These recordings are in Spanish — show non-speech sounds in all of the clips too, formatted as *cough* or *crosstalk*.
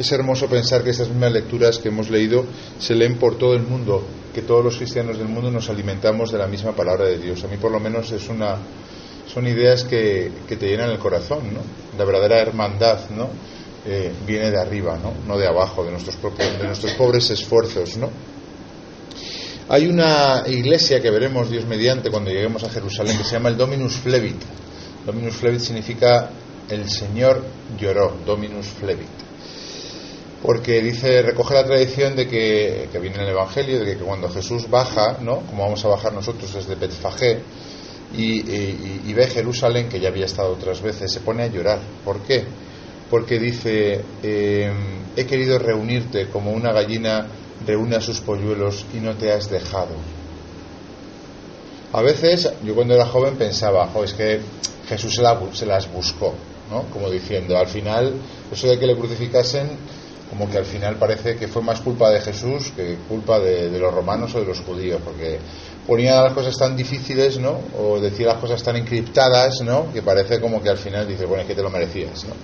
Es hermoso pensar que estas mismas lecturas que hemos leído se leen por todo el mundo, que todos los cristianos del mundo nos alimentamos de la misma palabra de Dios. A mí por lo menos es una, son ideas que, que te llenan el corazón, ¿no? La verdadera hermandad, ¿no? Eh, viene de arriba, ¿no? No de abajo, de nuestros, propios, de nuestros pobres esfuerzos, ¿no? Hay una iglesia que veremos Dios mediante cuando lleguemos a Jerusalén que se llama el Dominus Flevit. Dominus Flevit significa el Señor lloró, Dominus Flevit porque dice, recoge la tradición de que, que viene en el Evangelio, de que cuando Jesús baja, ¿no? como vamos a bajar nosotros desde Betfagé, y, ve Jerusalén, que ya había estado otras veces, se pone a llorar. ¿Por qué? Porque dice, eh, he querido reunirte como una gallina reúne a sus polluelos y no te has dejado. A veces, yo cuando era joven pensaba, es que Jesús se, se las buscó, ¿no? Como diciendo, al final, eso de que le crucificasen como que al final parece que fue más culpa de Jesús que culpa de, los romanos o de los judíos, porque ponía las cosas tan difíciles, ¿no? O decía las cosas tan encriptadas, ¿no? Que parece como que al final dice, bueno, es que te lo merecías, ¿no?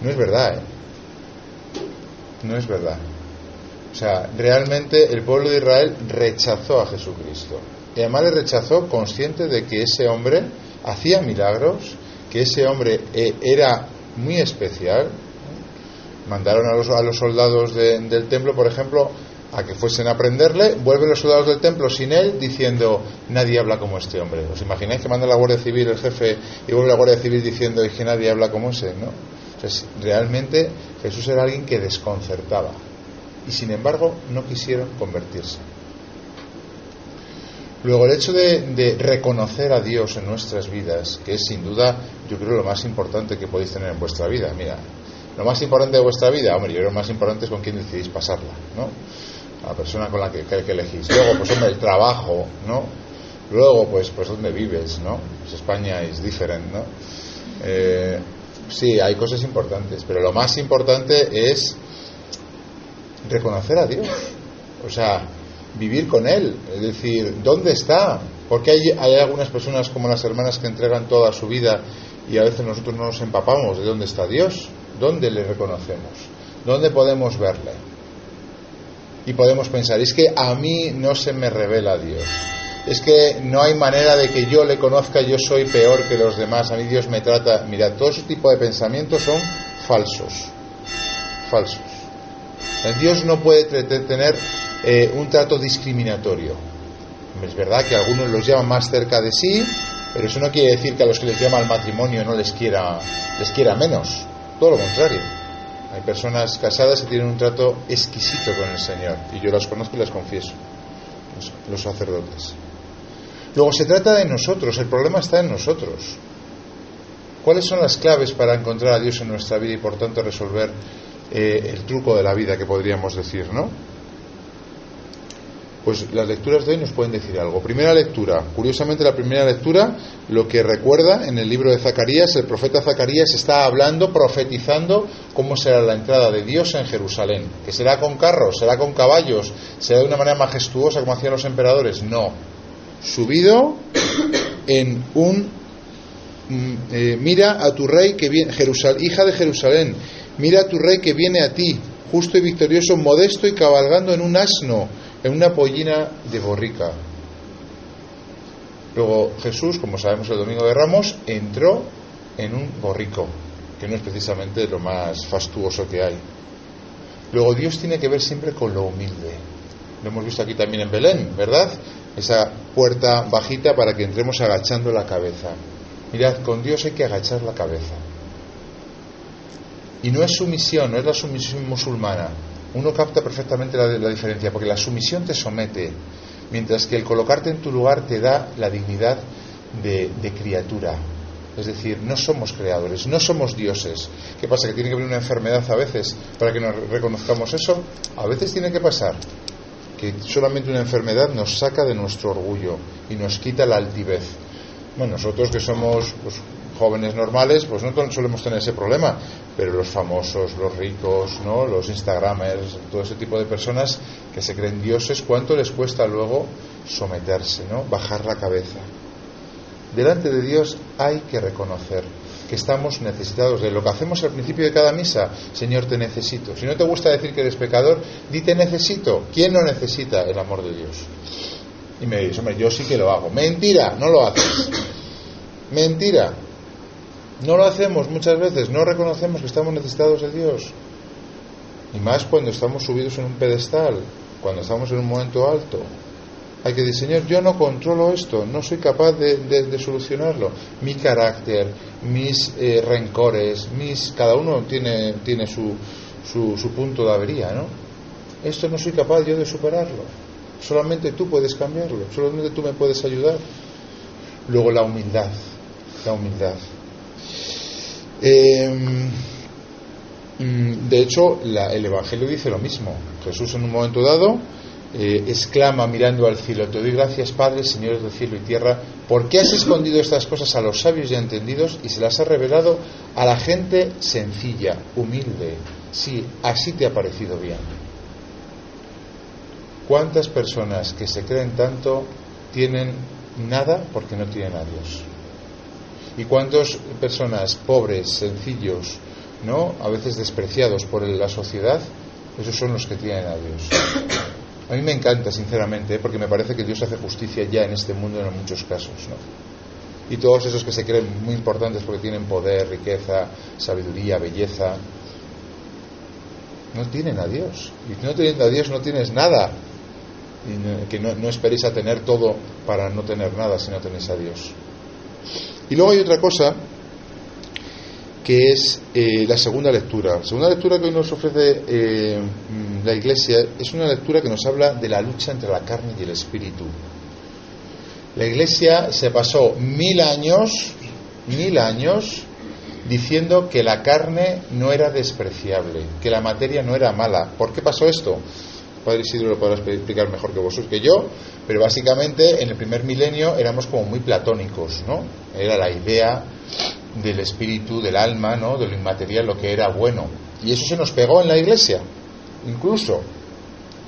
No es verdad, ¿eh? No es verdad. O sea, realmente el pueblo de Israel rechazó a Jesucristo. Y además le rechazó consciente de que ese hombre hacía milagros, que ese hombre eh, era muy especial, mandaron a los, a los soldados del templo, por ejemplo, a que fuesen a prenderle, vuelven los soldados del templo sin él diciendo, nadie habla como este hombre. ¿Os imagináis que manda la Guardia Civil el jefe y vuelve la Guardia Civil diciendo que nadie habla como ese? ¿no? Entonces, realmente Jesús era alguien que desconcertaba y sin embargo no quisieron convertirse. Luego, el hecho de, de, reconocer a Dios en nuestras vidas, que es sin duda, yo creo, lo más importante que podéis tener en vuestra vida. Mira, lo más importante de vuestra vida, hombre, yo creo que lo más importante es con quién decidís pasarla, ¿no? La persona con la que, que, elegís. Luego, pues hombre, el trabajo, ¿no? Luego, pues, pues dónde vives, ¿no? Pues España es diferente, ¿no? Eh, sí, hay cosas importantes, pero lo más importante es reconocer a Dios. O sea, vivir con Él. Es decir, ¿dónde está? Porque hay, hay algunas personas como las hermanas que entregan toda su vida y a veces nosotros no nos empapamos de dónde está Dios. ¿Dónde le reconocemos? ¿Dónde podemos verle? Y podemos pensar, es que a mí no se me revela Dios. Es que no hay manera de que yo le conozca, yo soy peor que los demás, a mí Dios me trata. Mira, todo ese tipo de pensamientos son falsos. Falsos. Dios no puede tener eh, un trato discriminatorio. Es verdad que algunos los llaman más cerca de sí, pero eso no quiere decir que a los que les llama al matrimonio no les quiera, les quiera menos. Todo lo contrario. Hay personas casadas que tienen un trato exquisito con el Señor, y yo las conozco y las confieso, los, sacerdotes. Luego se trata de nosotros, el problema está en nosotros. ¿Cuáles son las claves para encontrar a Dios en nuestra vida y por tanto resolver eh, el truco de la vida que podríamos decir, ¿no? Pues las lecturas de hoy nos pueden decir algo. Primera lectura. Curiosamente, la primera lectura, lo que recuerda en el libro de Zacarías, el profeta Zacarías está hablando, profetizando cómo será la entrada de Dios en Jerusalén. Que será con carros, será con caballos, será de una manera majestuosa como hacían los emperadores. No. Subido en un. Mm, eh, mira a tu rey que viene, hija de Jerusalén, mira a tu rey que viene a ti, justo y victorioso, modesto y cabalgando en un asno en una pollina de borrica. Luego Jesús, como sabemos el domingo de Ramos, entró en un borrico, que no es precisamente lo más fastuoso que hay. Luego Dios tiene que ver siempre con lo humilde. Lo hemos visto aquí también en Belén, ¿verdad? Esa puerta bajita para que entremos agachando la cabeza. Mirad, con Dios hay que agachar la cabeza. Y no es sumisión, no es la sumisión musulmana, uno capta perfectamente la, diferencia, porque la sumisión te somete, mientras que el colocarte en tu lugar te da la dignidad de, criatura. Es decir, no somos creadores, no somos dioses. ¿Qué pasa? ¿Que tiene que haber una enfermedad a veces para que nos reconozcamos eso? A veces tiene que pasar que solamente una enfermedad nos saca de nuestro orgullo y nos quita la altivez. Bueno, nosotros que somos pues, jóvenes normales, pues no solemos tener ese problema, pero los famosos, los ricos, ¿no? los Instagramers, todo ese tipo de personas que se creen dioses, ¿cuánto les cuesta luego someterse, ¿no? bajar la cabeza? Delante de Dios hay que reconocer. que estamos necesitados de lo que hacemos al principio de cada misa. Señor, te necesito. Si no te gusta decir que eres pecador, di te necesito. ¿Quién no necesita el amor de Dios? Y me dices, hombre, yo sí que lo hago. Mentira, no lo haces. Mentira. No lo hacemos muchas veces, no reconocemos que estamos necesitados de Dios. Y más cuando estamos subidos en un pedestal, cuando estamos en un momento alto. Hay que decir, Señor, yo no controlo esto, no soy capaz de, solucionarlo. Mi carácter, mis eh, rencores, mis, cada uno tiene, tiene su, su, su punto de avería, ¿no? Esto no soy capaz yo de superarlo. Solamente tú puedes cambiarlo, solamente tú me puedes ayudar. Luego la humildad, la humildad. Em, mm, de hecho, el Evangelio dice lo mismo. Jesús en un momento dado eh, exclama mirando al cielo, te doy gracias Padre, Señores del cielo y tierra, porque has escondido estas cosas a los sabios y entendidos y se las has revelado a la gente sencilla, humilde. Sí, así te ha parecido bien. ¿Cuántas personas que se creen tanto tienen nada porque no tienen a Dios? ¿Y cuántas personas pobres, sencillos, ¿no? a veces despreciados por la sociedad, esos son los que tienen a Dios? A mí me encanta, sinceramente, ¿eh? porque me parece que Dios hace justicia ya en este mundo en muchos casos. ¿no? Y todos esos que se creen muy importantes porque tienen poder, riqueza, sabiduría, belleza, no tienen a Dios. Y no tienen a Dios no tienes nada y que no, esperéis a tener todo para no tener nada si no tenéis a Dios. Y luego hay otra cosa que es eh, la segunda lectura. La segunda lectura que hoy nos ofrece eh, la Iglesia es una lectura que nos habla de la lucha entre la carne y el espíritu. La Iglesia se pasó mil años, mil años, diciendo que la carne no era despreciable, que la materia no era mala. ¿Por qué pasó esto? Padre Isidro lo podrá explicar mejor que vosotros que yo, pero básicamente en el primer milenio éramos como muy platónicos, ¿no? Era la idea del espíritu, del alma, ¿no? De lo inmaterial, lo que era bueno. Y eso se nos pegó en la iglesia, incluso.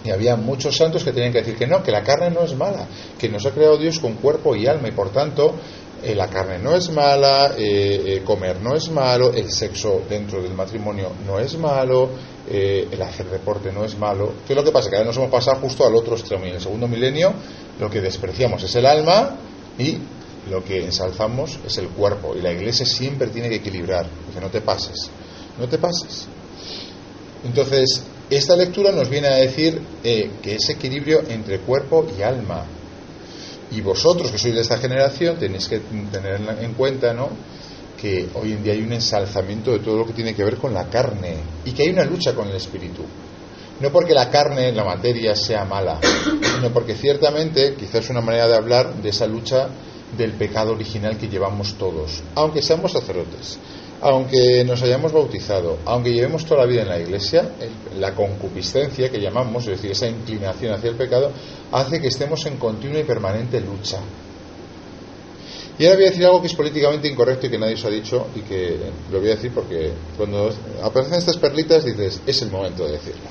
Y había muchos santos que tenían que decir que no, que la carne no es mala, que nos ha creado Dios con cuerpo y alma y por tanto eh, la carne no es mala, eh, eh, comer no es malo, el sexo dentro del matrimonio no es malo, el hacer deporte no es malo. ¿Qué es lo que pasa? Que ahora nos hemos pasado justo al otro extremo y en el segundo milenio lo que despreciamos es el alma y lo que ensalzamos es el cuerpo. Y la iglesia siempre tiene que equilibrar, que no te pases, no te pases. Entonces, esta lectura nos viene a decir que ese equilibrio entre cuerpo y alma, y vosotros que sois de esta generación tenéis que tener en cuenta, ¿no? que hoy en día hay un ensalzamiento de todo lo que tiene que ver con la carne y que hay una lucha con el espíritu. No porque la carne, la materia, sea mala, sino porque ciertamente quizás es una manera de hablar de esa lucha del pecado original que llevamos todos, aunque seamos sacerdotes aunque nos hayamos bautizado, aunque llevemos toda la vida en la iglesia, la concupiscencia que llamamos, es decir, esa inclinación hacia el pecado, hace que estemos en continua y permanente lucha. Y ahora voy a decir algo que es políticamente incorrecto y que nadie os ha dicho y que lo voy a decir porque cuando aparecen estas perlitas dices, es el momento de decirlo.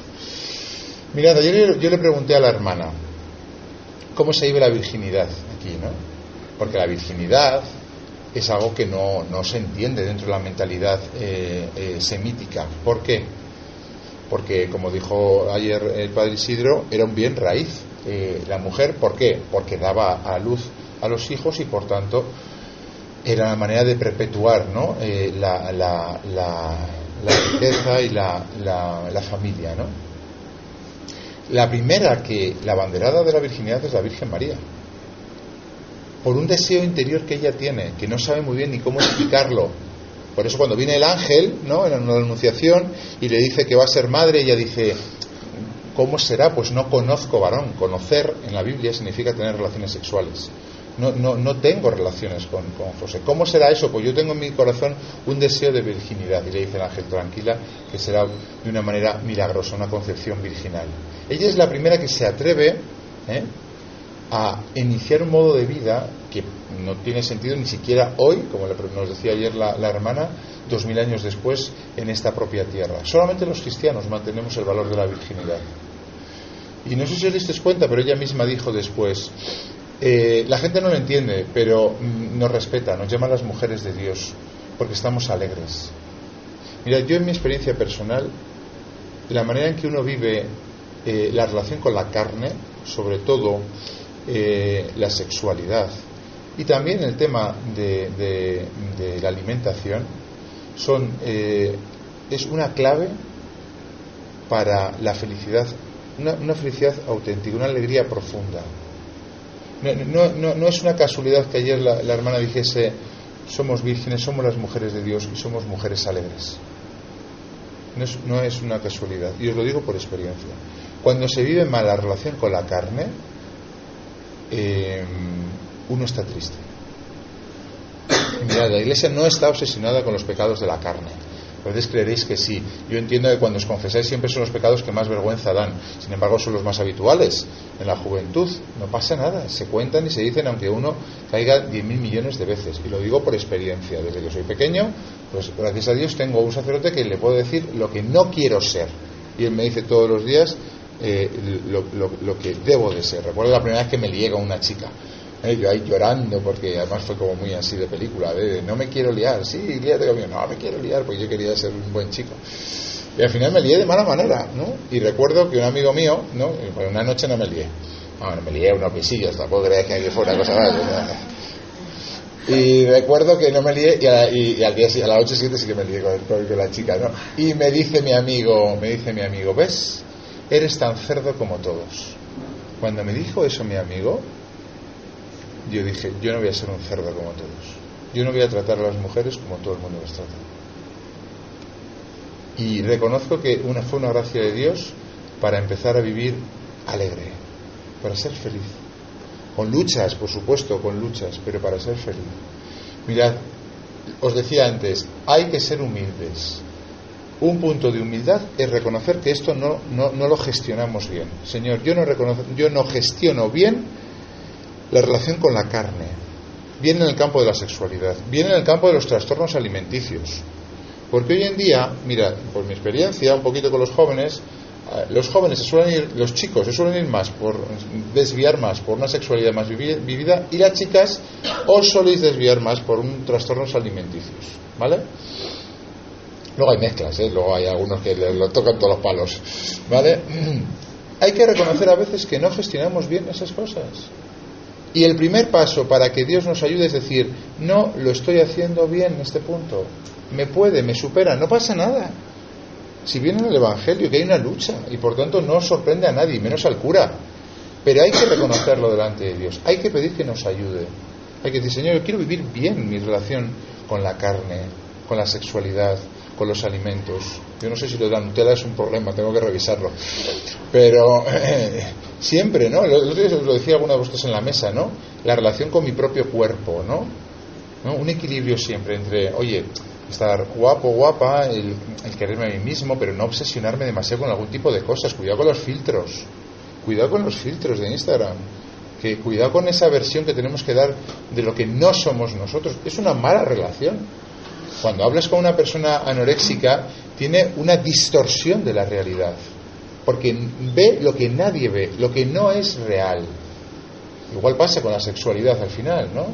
Mirad, yo, yo le pregunté a la hermana, ¿cómo se vive la virginidad aquí, no? Porque la virginidad es algo que no, se entiende dentro de la mentalidad eh, eh, semítica. ¿Por qué? Porque, como dijo ayer el padre Isidro, era un bien raíz. Eh, la mujer, ¿por qué? Porque daba a luz a los hijos y, por tanto, era una manera de perpetuar ¿no? la, la, riqueza y la, la familia. ¿no? La primera que, la banderada de la virginidad es la Virgen María por un deseo interior que ella tiene, que no sabe muy bien ni cómo explicarlo. Por eso cuando viene el ángel, ¿no? En una anunciación y le dice que va a ser madre, ella dice, ¿cómo será? Pues no conozco varón. Conocer en la Biblia significa tener relaciones sexuales. No, no, no tengo relaciones con, con, José. ¿Cómo será eso? Pues yo tengo en mi corazón un deseo de virginidad. Y le dice el ángel, tranquila, que será de una manera milagrosa, una concepción virginal. Ella es la primera que se atreve ¿eh? A iniciar un modo de vida que no tiene sentido ni siquiera hoy, como nos decía ayer la, hermana, dos mil años después, en esta propia tierra. Solamente los cristianos mantenemos el valor de la virginidad. Y no sé si os disteis cuenta, pero ella misma dijo después, eh, la gente no lo entiende, pero mm, nos respeta, nos llama las mujeres de Dios. porque estamos alegres. Mira, yo en mi experiencia personal, la manera en que uno vive eh, la relación con la carne, sobre todo eh, la sexualidad, y también el tema de, la alimentación, son, eh, es una clave para la felicidad, una, felicidad auténtica, una alegría profunda. No, es una casualidad que ayer la, hermana dijese, somos vírgenes, somos las mujeres de Dios y somos mujeres alegres. No es, una casualidad, y os lo digo por experiencia. Cuando se vive mal la relación con la carne, eh, uno está triste. La iglesia no está obsesionada con los pecados de la carne. A veces creeréis que sí. Yo entiendo que cuando os confesáis siempre son los pecados que más vergüenza dan. Sin embargo, son los más habituales en la juventud. No pasa nada. Se cuentan y se dicen aunque uno caiga diez mil millones de veces. Y lo digo por experiencia. Desde que soy pequeño, pues gracias a Dios tengo un sacerdote que le puedo decir lo que no quiero ser. Y él me dice todos los días eh, lo, que debo de ser. Recuerdo la primera vez que me lié con una chica. Eh, yo ahí llorando, porque además fue como muy así de película, de no me quiero liar, sí, líate conmigo, no me quiero liar, porque yo quería ser un buen chico. Y al final me lié de mala manera, ¿no? Y recuerdo que un amigo mío, ¿no? Una noche no me lié. Bueno, me lié unos pisillos, tampoco creía que fuera cosa más. Y recuerdo que no me lié y, a, y, al día a la noche siguiente sí que me lié con, con la chica, ¿no? Y me dice mi amigo, me dice mi amigo, ¿ves? Eres tan cerdo como todos. Cuando me dijo eso mi amigo, yo dije, yo no voy a ser un cerdo como todos. Yo no voy a tratar a las mujeres como todo el mundo las trata. Y reconozco que una, fue una gracia de Dios para empezar a vivir alegre, para ser feliz. Con luchas, por supuesto, con luchas, pero para ser feliz. Mirad, os decía antes, hay que ser humildes. Un punto de humildad es reconocer que esto no, no, no lo gestionamos bien. Señor, yo no, reconozco, yo no gestiono bien la relación con la carne, viene en el campo de la sexualidad, viene en el campo de los trastornos alimenticios. Porque hoy en día, mira, por mi experiencia, un poquito con los jóvenes, eh, los jóvenes suelen ir, los chicos se suelen ir más por desviar más por una sexualidad más vivida y las chicas os soléis desviar más por un trastornos alimenticios, ¿vale? Luego hay mezclas, ¿eh? luego hay algunos que lo tocan todos los palos, ¿vale? *clears throat* hay que reconocer a veces que no gestionamos bien esas cosas. Y el primer paso para que Dios nos ayude es decir, no lo estoy haciendo bien en este punto. Me puede, me supera, no pasa nada. Si viene en el Evangelio que hay una lucha y por tanto no sorprende a nadie, menos al cura. Pero hay que reconocerlo delante de Dios. Hay que pedir que nos ayude. Hay que decir, Señor, yo quiero vivir bien mi relación con la carne, con la sexualidad, con los alimentos. Yo no sé si lo de la Nutella es un problema, tengo que revisarlo. Pero siempre, ¿no? El lo decía alguna de vosotros en la mesa, ¿no? La relación con mi propio cuerpo, ¿no? Un equilibrio siempre entre, oye, estar guapo, guapa, el, quererme a mí mismo, pero no obsesionarme demasiado con algún tipo de cosas. Cuidado con los filtros. Cuidado con los filtros de Instagram. Que cuidado con esa versión que tenemos que dar de lo que no somos nosotros. Es una mala relación. Cuando hablas con una persona anoréxica, tiene una distorsión de la realidad porque ve lo que nadie ve, lo que no es real. Igual pasa con la sexualidad al final, ¿no?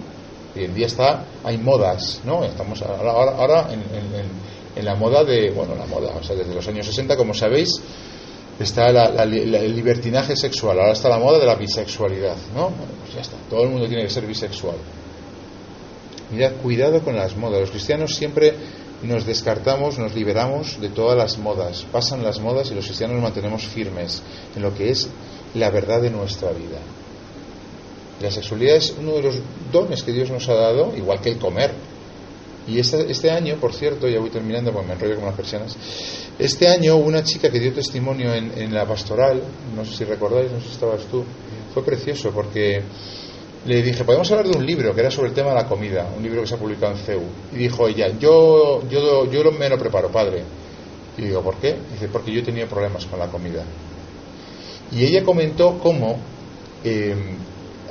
Hoy en día está, hay modas, ¿no? Estamos ahora, ahora en, la moda de, bueno, la moda, o sea, desde los años 60, como sabéis, está el libertinaje sexual, ahora está la moda de la bisexualidad, ¿no? Bueno, pues ya está, todo el mundo tiene que ser bisexual. Cuidado con las modas. Los cristianos siempre nos descartamos, nos liberamos de todas las modas. Pasan las modas y los cristianos nos mantenemos firmes en lo que es la verdad de nuestra vida. La sexualidad es uno de los dones que Dios nos ha dado, igual que el comer. Y este, este año, por cierto, ya voy terminando porque me enrollo con las persianas, este año una chica que dio testimonio en, en la pastoral, no sé si recordáis, no sé si estabas tú, fue precioso porque le dije, podemos hablar de un libro que era sobre el tema de la comida, un libro que se ha publicado en CEU. Y dijo ella, yo, yo, yo me lo preparo, padre. Y digo, ¿por qué? Dice, porque yo he tenido problemas con la comida. Y ella comentó cómo eh,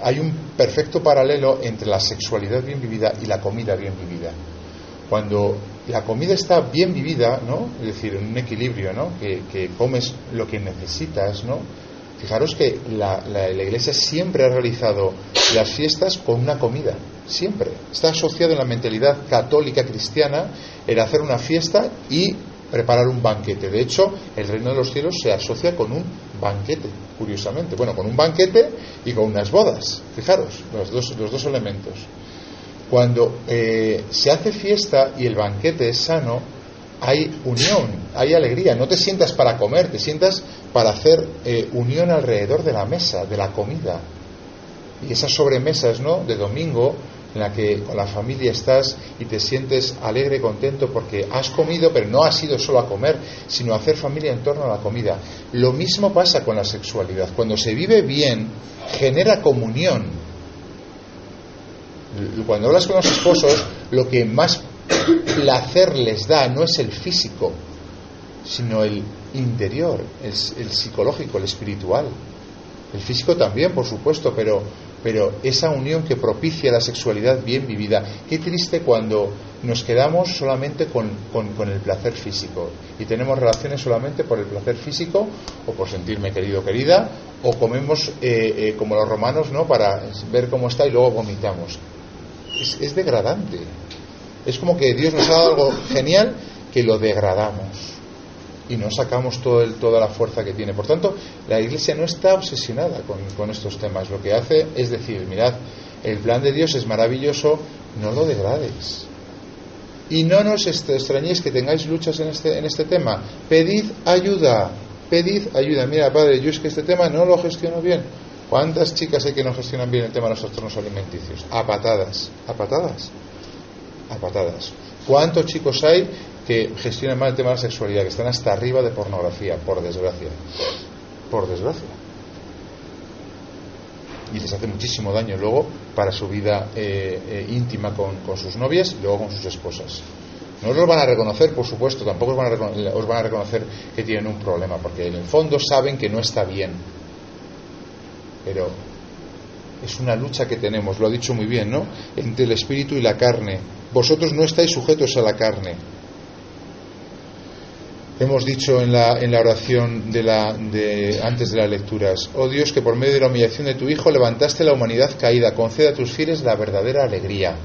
hay un perfecto paralelo entre la sexualidad bien vivida y la comida bien vivida. Cuando la comida está bien vivida, ¿no? Es decir, en un equilibrio, ¿no? Que, que comes lo que necesitas, ¿no? Fijaros que la, iglesia siempre ha realizado las fiestas con una comida. siempre. Está asociado en la mentalidad católica cristiana el hacer una fiesta y preparar un banquete. De hecho, el reino de los cielos se asocia con un banquete, curiosamente. Bueno, con un banquete y con unas bodas. Fijaros, los dos, los dos elementos. Cuando eh, se hace fiesta y el banquete es sano, hay unión, hay alegría. No te sientas para comer, te sientas para hacer eh, unión alrededor de la mesa, de la comida. Y esas sobremesas, ¿no? De domingo, en la que con la familia estás y te sientes alegre, contento porque has comido, pero no has ido solo a comer, sino a hacer familia en torno a la comida. Lo mismo pasa con la sexualidad. Cuando se vive bien, genera comunión. Cuando hablas con los esposos, lo que más placer les da no es el físico, sino el interior, el, el psicológico, el espiritual. El físico también, por supuesto, pero pero esa unión que propicia la sexualidad bien vivida. Qué triste cuando nos quedamos solamente con, el placer físico y tenemos relaciones solamente por el placer físico o por sentirme querido querida o comemos eh, eh, como los romanos ¿no? para ver cómo está y luego vomitamos. Es, es degradante. Es como que Dios nos ha dado algo genial que lo degradamos y no sacamos todo el, toda la fuerza que tiene. Por tanto, la Iglesia no está obsesionada con, estos temas. Lo que hace es decir, mirad, el plan de Dios es maravilloso, no lo degrades. Y no nos extrañéis que tengáis luchas en este, en este tema. Pedid ayuda, pedid ayuda. Mira, Padre, yo es que este tema no lo gestiono bien. ¿Cuántas chicas hay que no gestionan bien el tema de los trastornos alimenticios? A patadas, a patadas, a patadas. ¿Cuántos chicos hay que gestionan mal el tema de la sexualidad, que están hasta arriba de pornografía, por desgracia. Por desgracia. Y les hace muchísimo daño luego para su vida eh, eh, íntima con, sus novias y luego con sus esposas. No los van a reconocer, por supuesto, tampoco os van, a os van a reconocer que tienen un problema, porque en el fondo saben que no está bien. Pero es una lucha que tenemos, lo ha dicho muy bien, ¿no? Entre el espíritu y la carne. Vosotros no estáis sujetos a la carne, Hemos dicho en la, en la oración de la, antes de las lecturas, oh Dios, que por medio de la humillación de tu Hijo levantaste la humanidad caída, conceda a tus fieles la verdadera alegría.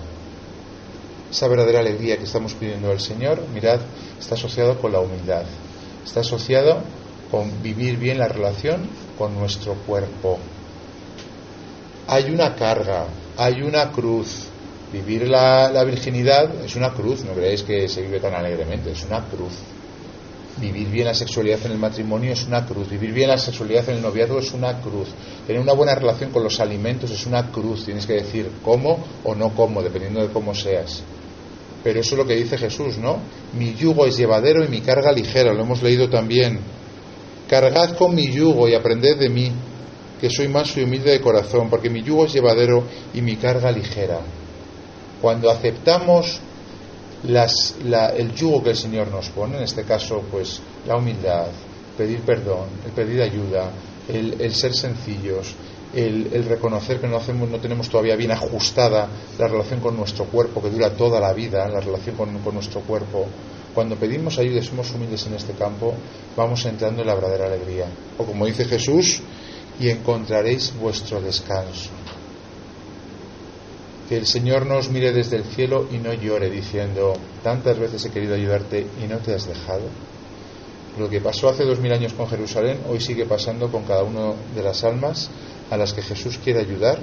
Esa verdadera alegría que estamos pidiendo al Señor, mirad, está asociado con la humildad, está asociado con vivir bien la relación con nuestro cuerpo. Hay una carga, hay una cruz. Vivir la, virginidad es una cruz, no creéis que se vive tan alegremente, es una cruz Vivir bien la sexualidad en el matrimonio es una cruz, vivir bien la sexualidad en el noviazgo es una cruz, tener una buena relación con los alimentos es una cruz, tienes que decir cómo o no cómo, dependiendo de cómo seas. Pero eso es lo que dice Jesús, ¿no? Mi yugo es llevadero y mi carga ligera, lo hemos leído también. Cargad con mi yugo y aprended de mí, que soy manso y humilde de corazón, porque mi yugo es llevadero y mi carga ligera. Cuando aceptamos el yugo que el Señor nos pone, en este caso, pues la humildad, pedir perdón, el pedir ayuda, el, ser sencillos, el, reconocer que no, hacemos, no tenemos todavía bien ajustada la relación con nuestro cuerpo, que dura toda la vida, la relación con, con nuestro cuerpo. Cuando pedimos ayuda y somos humildes en este campo, vamos entrando en la verdadera alegría. O como dice Jesús, y encontraréis vuestro descanso que el Señor nos mire desde el cielo y no llore diciendo, tantas veces he querido ayudarte y no te has dejado. Lo que pasó hace dos mil años con Jerusalén, hoy sigue pasando con cada una de las almas a las que Jesús quiere ayudar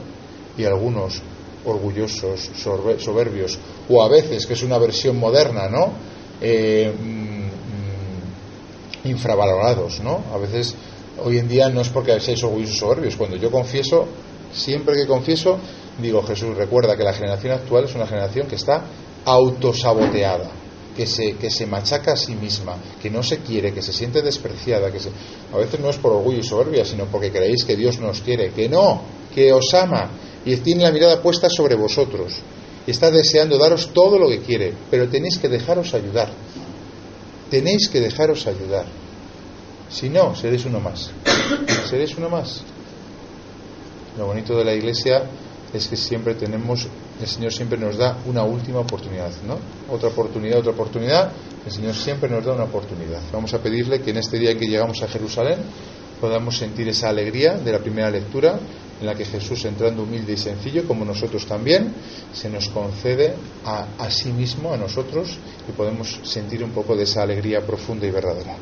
y algunos orgullosos, soberbios, o a veces, que es una versión moderna, ¿no? Eh, mm, mm, infravalorados, ¿no? A veces, hoy en día no es porque seáis orgullosos soberbios. Cuando yo confieso, siempre que confieso, digo, Jesús, recuerda que la generación actual es una generación que está autosaboteada, que se, que se machaca a sí misma, que no se quiere, que se siente despreciada, que a veces no es por orgullo y soberbia, sino porque creéis que Dios nos quiere, que no, que os ama y tiene la mirada puesta sobre vosotros y está deseando daros todo lo que quiere, pero tenéis que dejaros ayudar. Tenéis que dejaros ayudar. Si no, seréis uno más. Seréis uno más. Lo bonito de la iglesia es que siempre tenemos, el Señor siempre nos da una última oportunidad, ¿no? Otra oportunidad, otra oportunidad, el Señor siempre nos da una oportunidad. Vamos a pedirle que en este día que llegamos a Jerusalén podamos sentir esa alegría de la primera lectura, en la que Jesús, entrando humilde y sencillo, como nosotros también, se nos concede a, a sí mismo, a nosotros, y podemos sentir un poco de esa alegría profunda y verdadera.